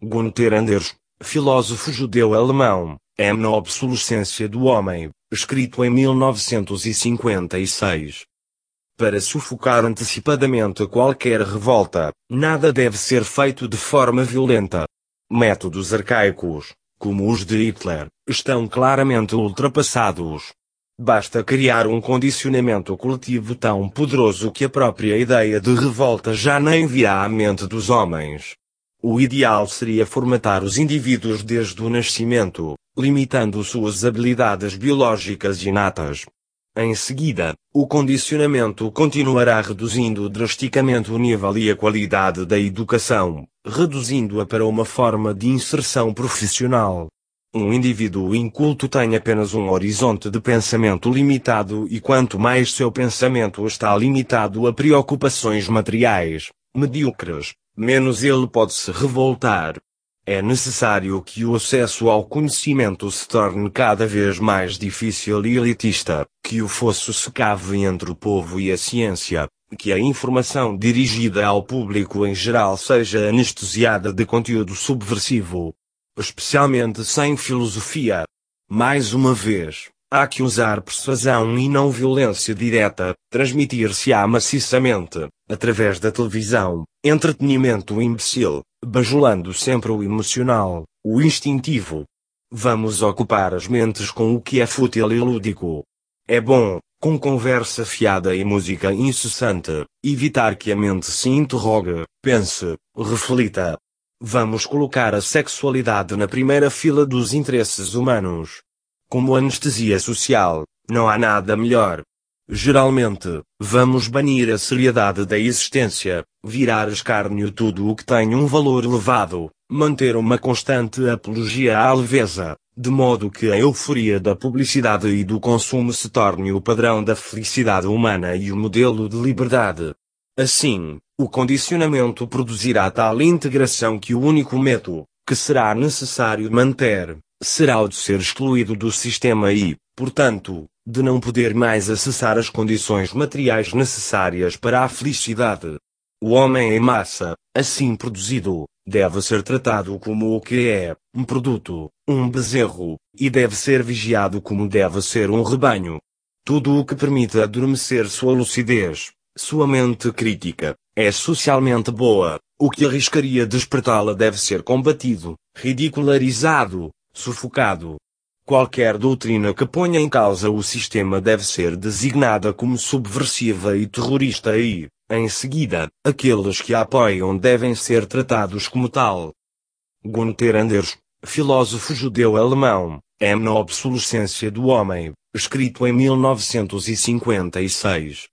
Gunther Anders, filósofo judeu-alemão, M na obsolescência do homem, escrito em 1956. Para sufocar antecipadamente qualquer revolta, nada deve ser feito de forma violenta. Métodos arcaicos, como os de Hitler, estão claramente ultrapassados. Basta criar um condicionamento coletivo tão poderoso que a própria ideia de revolta já nem virá à mente dos homens. O ideal seria formatar os indivíduos desde o nascimento, limitando suas habilidades biológicas inatas. Em seguida, o condicionamento continuará reduzindo drasticamente o nível e a qualidade da educação, reduzindo-a para uma forma de inserção profissional. Um indivíduo inculto tem apenas um horizonte de pensamento limitado e quanto mais seu pensamento está limitado a preocupações materiais, medíocres, menos ele pode se revoltar. É necessário que o acesso ao conhecimento se torne cada vez mais difícil e elitista, que o fosso se cave entre o povo e a ciência, que a informação dirigida ao público em geral seja anestesiada de conteúdo subversivo, especialmente sem filosofia. Mais uma vez, há que usar persuasão e não violência direta, transmitir-se-á maciçamente, através da televisão, entretenimento imbecil, bajulando sempre o emocional, o instintivo. Vamos ocupar as mentes com o que é fútil e lúdico. É bom, com conversa fiada e música incessante, evitar que a mente se interrogue, pense, reflita. Vamos colocar a sexualidade na primeira fila dos interesses humanos. Como anestesia social, não há nada melhor. Geralmente, vamos banir a seriedade da existência, virar escárnio tudo o que tem um valor elevado, manter uma constante apologia à leveza, de modo que a euforia da publicidade e do consumo se torne o padrão da felicidade humana e o modelo de liberdade. Assim, o condicionamento produzirá tal integração que o único método, que será necessário manter, será o de ser excluído do sistema e, portanto, de não poder mais acessar as condições materiais necessárias para a felicidade. O homem em massa, assim produzido, deve ser tratado como o que é, um produto, um bezerro, e deve ser vigiado como deve ser um rebanho. Tudo o que permita adormecer sua lucidez, sua mente crítica, é socialmente boa, o que arriscaria despertá-la deve ser combatido, ridicularizado, sufocado, Qualquer doutrina que ponha em causa o sistema deve ser designada como subversiva e terrorista e, em seguida, aqueles que a apoiam devem ser tratados como tal. Gunther Anders, filósofo judeu-alemão, M na obsolescência do homem, escrito em 1956.